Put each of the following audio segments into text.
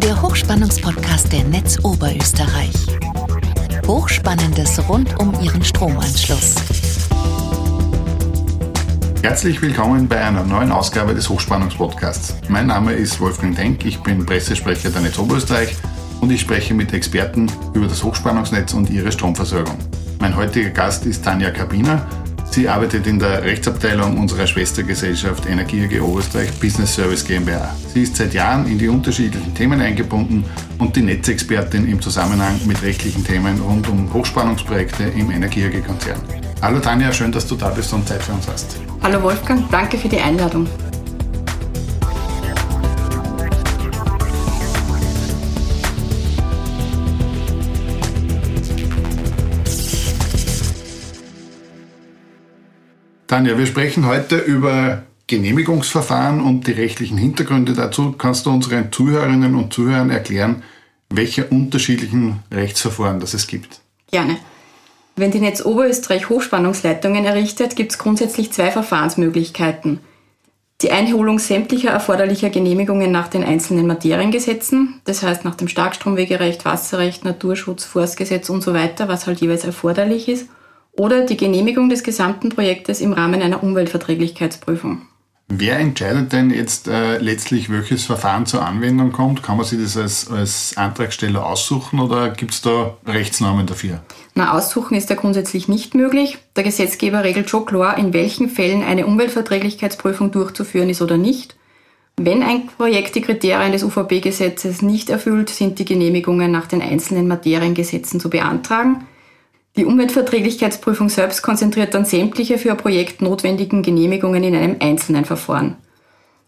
der Hochspannungspodcast der Netz Oberösterreich. Hochspannendes rund um Ihren Stromanschluss. Herzlich willkommen bei einer neuen Ausgabe des Hochspannungspodcasts. Mein Name ist Wolfgang Denk, ich bin Pressesprecher der Netz Oberösterreich und ich spreche mit Experten über das Hochspannungsnetz und ihre Stromversorgung. Mein heutiger Gast ist Tanja Kabiner. Sie arbeitet in der Rechtsabteilung unserer Schwestergesellschaft Energie AG Oberösterreich Business Service GmbH. Sie ist seit Jahren in die unterschiedlichen Themen eingebunden und die Netzexpertin im Zusammenhang mit rechtlichen Themen rund um Hochspannungsprojekte im Energie AG Konzern. Hallo Tanja, schön, dass du da bist und Zeit für uns hast. Hallo Wolfgang, danke für die Einladung. Tanja, wir sprechen heute über Genehmigungsverfahren und die rechtlichen Hintergründe dazu. Kannst du unseren Zuhörerinnen und Zuhörern erklären, welche unterschiedlichen Rechtsverfahren das es gibt? Gerne. Wenn die Netz Oberösterreich Hochspannungsleitungen errichtet, gibt es grundsätzlich zwei Verfahrensmöglichkeiten. Die Einholung sämtlicher erforderlicher Genehmigungen nach den einzelnen Materiengesetzen, das heißt nach dem Starkstromwegerecht, Wasserrecht, Naturschutz, Forstgesetz und so weiter, was halt jeweils erforderlich ist oder die Genehmigung des gesamten Projektes im Rahmen einer Umweltverträglichkeitsprüfung. Wer entscheidet denn jetzt äh, letztlich, welches Verfahren zur Anwendung kommt? Kann man sich das als, als Antragsteller aussuchen oder gibt es da Rechtsnormen dafür? Na, aussuchen ist ja grundsätzlich nicht möglich. Der Gesetzgeber regelt schon klar, in welchen Fällen eine Umweltverträglichkeitsprüfung durchzuführen ist oder nicht. Wenn ein Projekt die Kriterien des UVP-Gesetzes nicht erfüllt, sind die Genehmigungen nach den einzelnen Materiengesetzen zu beantragen. Die Umweltverträglichkeitsprüfung selbst konzentriert dann sämtliche für ein Projekt notwendigen Genehmigungen in einem einzelnen Verfahren.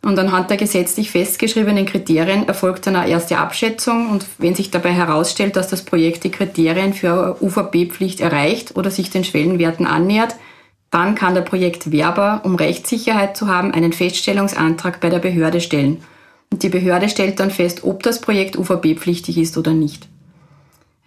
Und anhand der gesetzlich festgeschriebenen Kriterien erfolgt dann eine erste Abschätzung und wenn sich dabei herausstellt, dass das Projekt die Kriterien für eine UVP-Pflicht erreicht oder sich den Schwellenwerten annähert, dann kann der Projektwerber, um Rechtssicherheit zu haben, einen Feststellungsantrag bei der Behörde stellen. Und die Behörde stellt dann fest, ob das Projekt UVP-pflichtig ist oder nicht.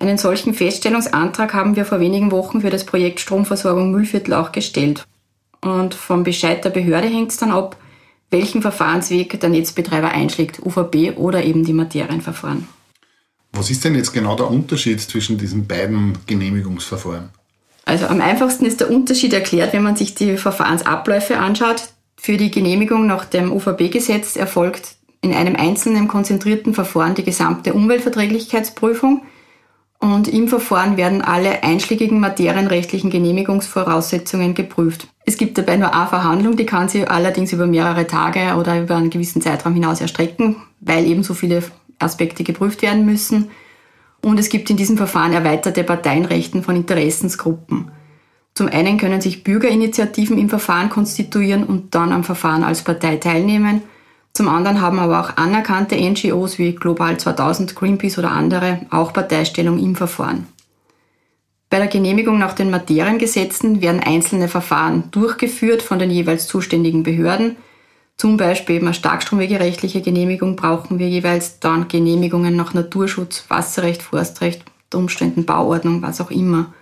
Einen solchen Feststellungsantrag haben wir vor wenigen Wochen für das Projekt Stromversorgung Müllviertel auch gestellt. Und vom Bescheid der Behörde hängt es dann ab, welchen Verfahrensweg der Netzbetreiber einschlägt, UVB oder eben die Materienverfahren. Was ist denn jetzt genau der Unterschied zwischen diesen beiden Genehmigungsverfahren? Also am einfachsten ist der Unterschied erklärt, wenn man sich die Verfahrensabläufe anschaut. Für die Genehmigung nach dem UVB-Gesetz erfolgt in einem einzelnen konzentrierten Verfahren die gesamte Umweltverträglichkeitsprüfung – und im Verfahren werden alle einschlägigen materienrechtlichen Genehmigungsvoraussetzungen geprüft. Es gibt dabei nur eine Verhandlung, die kann sich allerdings über mehrere Tage oder über einen gewissen Zeitraum hinaus erstrecken, weil eben so viele Aspekte geprüft werden müssen. Und es gibt in diesem Verfahren erweiterte Parteienrechten von Interessensgruppen. Zum einen können sich Bürgerinitiativen im Verfahren konstituieren und dann am Verfahren als Partei teilnehmen. Zum anderen haben aber auch anerkannte NGOs wie Global 2000, Greenpeace oder andere auch Parteistellung im Verfahren. Bei der Genehmigung nach den Materiengesetzen werden einzelne Verfahren durchgeführt von den jeweils zuständigen Behörden. Zum Beispiel eine starkstromwegerechtliche Genehmigung brauchen wir jeweils dann Genehmigungen nach Naturschutz, Wasserrecht, Forstrecht, Umständen Bauordnung, was auch immer.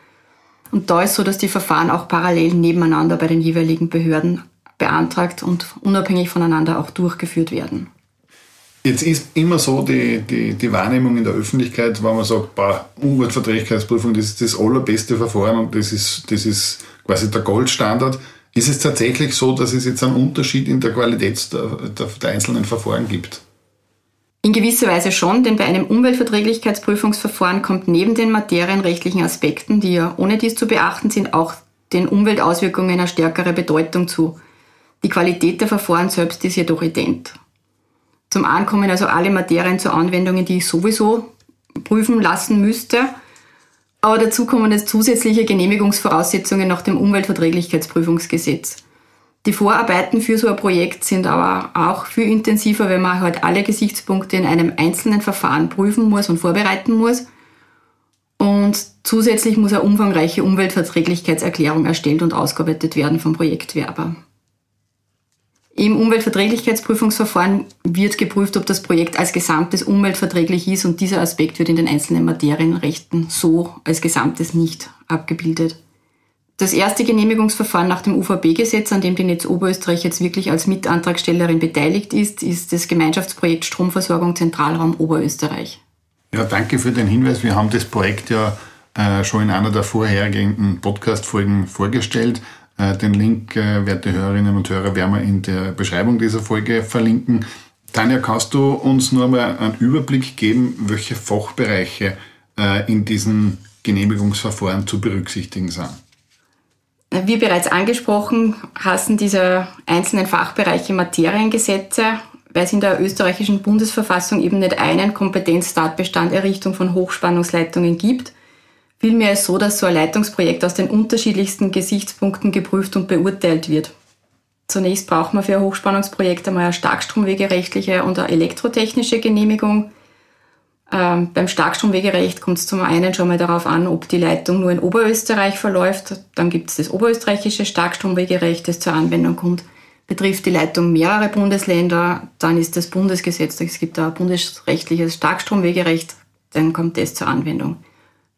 Und da ist so, dass die Verfahren auch parallel nebeneinander bei den jeweiligen Behörden beantragt und unabhängig voneinander auch durchgeführt werden. Jetzt ist immer so die, die, die Wahrnehmung in der Öffentlichkeit, wenn man sagt, boah, Umweltverträglichkeitsprüfung, das ist das allerbeste Verfahren und das ist, das ist quasi der Goldstandard. Ist es tatsächlich so, dass es jetzt einen Unterschied in der Qualität der, der, der einzelnen Verfahren gibt? In gewisser Weise schon, denn bei einem Umweltverträglichkeitsprüfungsverfahren kommt neben den materienrechtlichen Aspekten, die ja ohne dies zu beachten sind, auch den Umweltauswirkungen eine stärkere Bedeutung zu. Die Qualität der Verfahren selbst ist jedoch ident. Zum einen kommen also alle Materien zu Anwendungen, die ich sowieso prüfen lassen müsste. Aber dazu kommen jetzt zusätzliche Genehmigungsvoraussetzungen nach dem Umweltverträglichkeitsprüfungsgesetz. Die Vorarbeiten für so ein Projekt sind aber auch viel intensiver, wenn man halt alle Gesichtspunkte in einem einzelnen Verfahren prüfen muss und vorbereiten muss. Und zusätzlich muss eine umfangreiche Umweltverträglichkeitserklärung erstellt und ausgearbeitet werden vom Projektwerber. Im Umweltverträglichkeitsprüfungsverfahren wird geprüft, ob das Projekt als Gesamtes umweltverträglich ist und dieser Aspekt wird in den einzelnen Materienrechten so als Gesamtes nicht abgebildet. Das erste Genehmigungsverfahren nach dem UVB-Gesetz, an dem die Netz Oberösterreich jetzt wirklich als Mitantragstellerin beteiligt ist, ist das Gemeinschaftsprojekt Stromversorgung Zentralraum Oberösterreich. Ja, danke für den Hinweis. Wir haben das Projekt ja äh, schon in einer der vorhergehenden Podcast-Folgen vorgestellt. Äh, den Link, äh, werte Hörerinnen und Hörer, werden wir in der Beschreibung dieser Folge verlinken. Tanja, kannst du uns nur mal einen Überblick geben, welche Fachbereiche äh, in diesen Genehmigungsverfahren zu berücksichtigen sind? Wie bereits angesprochen, hassen diese einzelnen Fachbereiche Materiengesetze, weil es in der österreichischen Bundesverfassung eben nicht einen Kompetenztatbestand Errichtung von Hochspannungsleitungen gibt. Vielmehr ist so, dass so ein Leitungsprojekt aus den unterschiedlichsten Gesichtspunkten geprüft und beurteilt wird. Zunächst braucht man für ein Hochspannungsprojekt einmal eine starkstromwegerechtliche und eine elektrotechnische Genehmigung. Ähm, beim Starkstromwegerecht kommt es zum einen schon mal darauf an, ob die Leitung nur in Oberösterreich verläuft. Dann gibt es das oberösterreichische Starkstromwegerecht, das zur Anwendung kommt. Betrifft die Leitung mehrere Bundesländer, dann ist das Bundesgesetz, es gibt ein bundesrechtliches Starkstromwegerecht, dann kommt das zur Anwendung.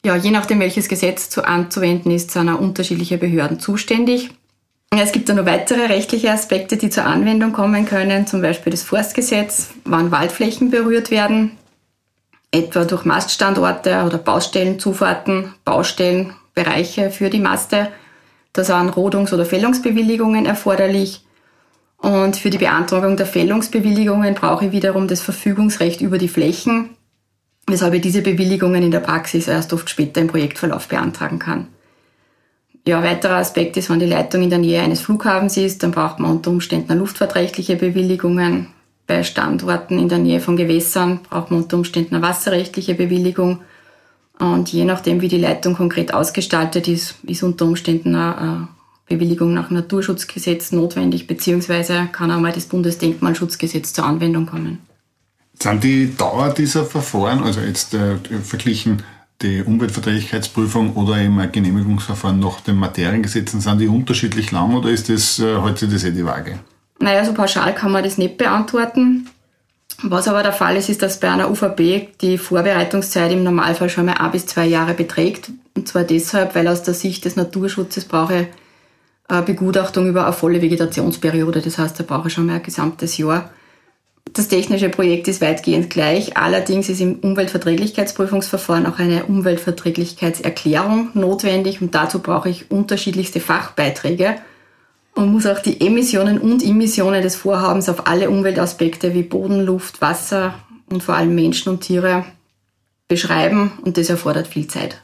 Ja, je nachdem, welches Gesetz zu anzuwenden ist, sind auch unterschiedliche Behörden zuständig. Es gibt dann noch weitere rechtliche Aspekte, die zur Anwendung kommen können, zum Beispiel das Forstgesetz, wann Waldflächen berührt werden, etwa durch Maststandorte oder Baustellenzufahrten, Baustellen, Bereiche für die Maste. Da sind Rodungs- oder Fällungsbewilligungen erforderlich. Und für die Beantragung der Fällungsbewilligungen brauche ich wiederum das Verfügungsrecht über die Flächen, weshalb ich diese Bewilligungen in der Praxis erst oft später im Projektverlauf beantragen kann. Ja, weiterer Aspekt ist, wenn die Leitung in der Nähe eines Flughafens ist, dann braucht man unter Umständen luftfahrtrechtliche Bewilligungen, bei Standorten in der Nähe von Gewässern braucht man unter Umständen eine wasserrechtliche Bewilligung. Und je nachdem, wie die Leitung konkret ausgestaltet ist, ist unter Umständen eine Bewilligung nach Naturschutzgesetz notwendig, beziehungsweise kann auch mal das Bundesdenkmalschutzgesetz zur Anwendung kommen. Sind die Dauer dieser Verfahren, also jetzt äh, verglichen die Umweltverträglichkeitsprüfung oder eben ein Genehmigungsverfahren nach den Materiengesetzen, sind die unterschiedlich lang oder ist das äh, das eh die Waage? Naja, so pauschal kann man das nicht beantworten. Was aber der Fall ist, ist, dass bei einer UVB die Vorbereitungszeit im Normalfall schon mal ein bis zwei Jahre beträgt. Und zwar deshalb, weil aus der Sicht des Naturschutzes brauche ich eine Begutachtung über eine volle Vegetationsperiode. Das heißt, da brauche ich schon mal ein gesamtes Jahr. Das technische Projekt ist weitgehend gleich. Allerdings ist im Umweltverträglichkeitsprüfungsverfahren auch eine Umweltverträglichkeitserklärung notwendig und dazu brauche ich unterschiedlichste Fachbeiträge. Man muss auch die Emissionen und Immissionen des Vorhabens auf alle Umweltaspekte wie Boden, Luft, Wasser und vor allem Menschen und Tiere beschreiben und das erfordert viel Zeit.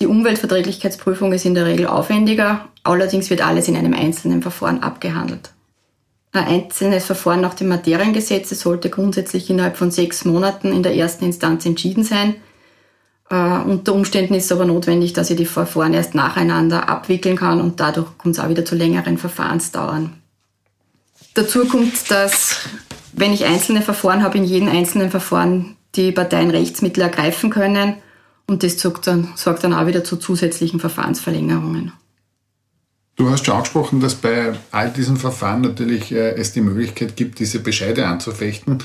Die Umweltverträglichkeitsprüfung ist in der Regel aufwendiger, allerdings wird alles in einem einzelnen Verfahren abgehandelt. Ein einzelnes Verfahren nach dem Materiengesetz sollte grundsätzlich innerhalb von sechs Monaten in der ersten Instanz entschieden sein Uh, unter Umständen ist es aber notwendig, dass ich die Verfahren erst nacheinander abwickeln kann und dadurch kommt es auch wieder zu längeren Verfahrensdauern. Dazu kommt, dass wenn ich einzelne Verfahren habe, in jedem einzelnen Verfahren die Parteien Rechtsmittel ergreifen können und das sorgt dann, sorgt dann auch wieder zu zusätzlichen Verfahrensverlängerungen. Du hast schon angesprochen, dass bei all diesen Verfahren natürlich äh, es die Möglichkeit gibt, diese Bescheide anzufechten.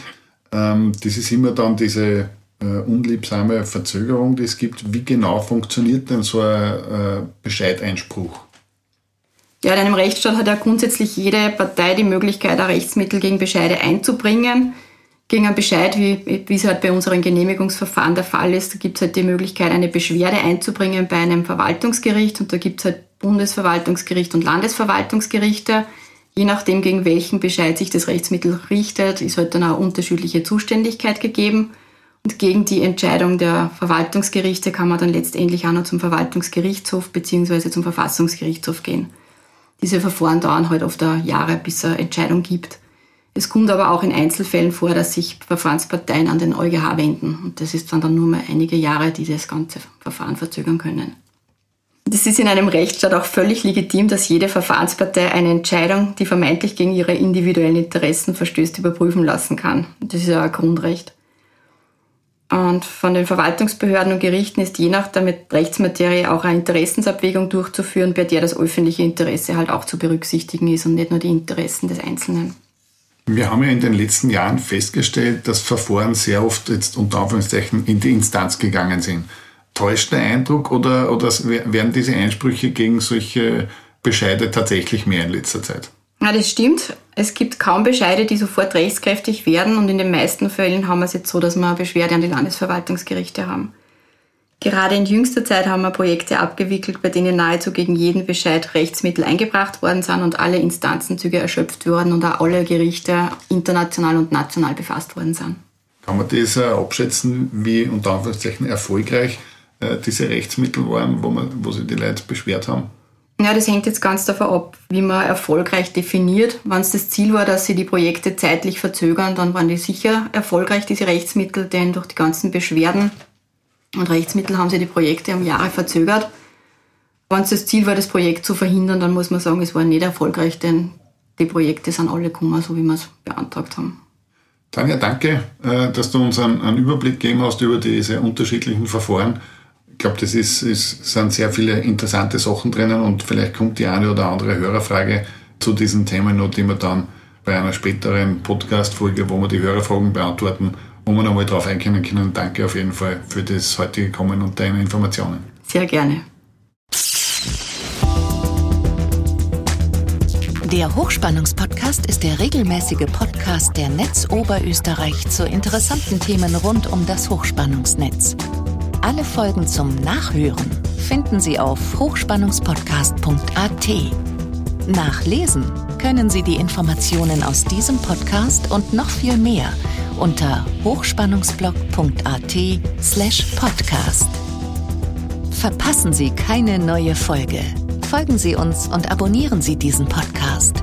Ähm, das ist immer dann diese äh, unliebsame Verzögerung, die es gibt. Wie genau funktioniert denn so ein äh, Bescheideinspruch? Ja, in einem Rechtsstaat hat ja grundsätzlich jede Partei die Möglichkeit, ein Rechtsmittel gegen Bescheide einzubringen. Gegen einen Bescheid, wie, wie es halt bei unseren Genehmigungsverfahren der Fall ist, gibt es halt die Möglichkeit, eine Beschwerde einzubringen bei einem Verwaltungsgericht und da gibt es halt Bundesverwaltungsgericht und Landesverwaltungsgerichte. Je nachdem, gegen welchen Bescheid sich das Rechtsmittel richtet, ist halt dann auch unterschiedliche Zuständigkeit gegeben. Und gegen die Entscheidung der Verwaltungsgerichte kann man dann letztendlich auch noch zum Verwaltungsgerichtshof bzw. zum Verfassungsgerichtshof gehen. Diese Verfahren dauern halt oft Jahre, bis es eine Entscheidung gibt. Es kommt aber auch in Einzelfällen vor, dass sich Verfahrensparteien an den EuGH wenden. Und das ist dann, dann nur mal einige Jahre, die das ganze Verfahren verzögern können. Es ist in einem Rechtsstaat auch völlig legitim, dass jede Verfahrenspartei eine Entscheidung, die vermeintlich gegen ihre individuellen Interessen verstößt, überprüfen lassen kann. Das ist ja ein Grundrecht. Und von den Verwaltungsbehörden und Gerichten ist je nach der Rechtsmaterie auch eine Interessensabwägung durchzuführen, bei der das öffentliche Interesse halt auch zu berücksichtigen ist und nicht nur die Interessen des Einzelnen. Wir haben ja in den letzten Jahren festgestellt, dass Verfahren sehr oft jetzt unter Anführungszeichen in die Instanz gegangen sind. Täuscht der Eindruck oder, oder werden diese Einsprüche gegen solche Bescheide tatsächlich mehr in letzter Zeit? Ja, das stimmt. Es gibt kaum Bescheide, die sofort rechtskräftig werden und in den meisten Fällen haben wir es jetzt so, dass wir Beschwerde an die Landesverwaltungsgerichte haben. Gerade in jüngster Zeit haben wir Projekte abgewickelt, bei denen nahezu gegen jeden Bescheid Rechtsmittel eingebracht worden sind und alle Instanzenzüge erschöpft wurden und auch alle Gerichte international und national befasst worden sind. Kann man das äh, abschätzen, wie unter Anführungszeichen erfolgreich äh, diese Rechtsmittel waren, wo, man, wo sich die Leute beschwert haben? Ja, das hängt jetzt ganz davon ab, wie man erfolgreich definiert. Wenn es das Ziel war, dass sie die Projekte zeitlich verzögern, dann waren die sicher erfolgreich, diese Rechtsmittel, denn durch die ganzen Beschwerden und Rechtsmittel haben sie die Projekte um Jahre verzögert. Wenn es das Ziel war, das Projekt zu verhindern, dann muss man sagen, es war nicht erfolgreich, denn die Projekte sind alle gekommen, so wie wir es beantragt haben. Tanja, danke, äh, dass du uns einen, Überblick gegeben hast über diese unterschiedlichen Verfahren. Ich glaube, das ist, ist, sind sehr viele interessante Sachen drinnen und vielleicht kommt die eine oder andere Hörerfrage zu diesen Themen noch, die wir dann bei einer späteren Podcast-Folge, wo wir die Hörerfragen beantworten, wo wir nochmal drauf eingehen können. Danke auf jeden Fall für das heutige Kommen und deine Informationen. Sehr gerne. Der Hochspannungspodcast ist der regelmäßige Podcast der Netz Oberösterreich zu interessanten Themen rund um das Hochspannungsnetz. Alle Folgen zum Nachhören finden Sie auf hochspannungspodcast.at. Nachlesen können Sie die Informationen aus diesem Podcast und noch viel mehr unter hochspannungsblog.at slash podcast. Verpassen Sie keine neue Folge. Folgen Sie uns und abonnieren Sie diesen Podcast.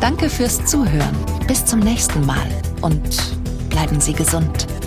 Danke fürs Zuhören. Bis zum nächsten Mal und bleiben Sie gesund.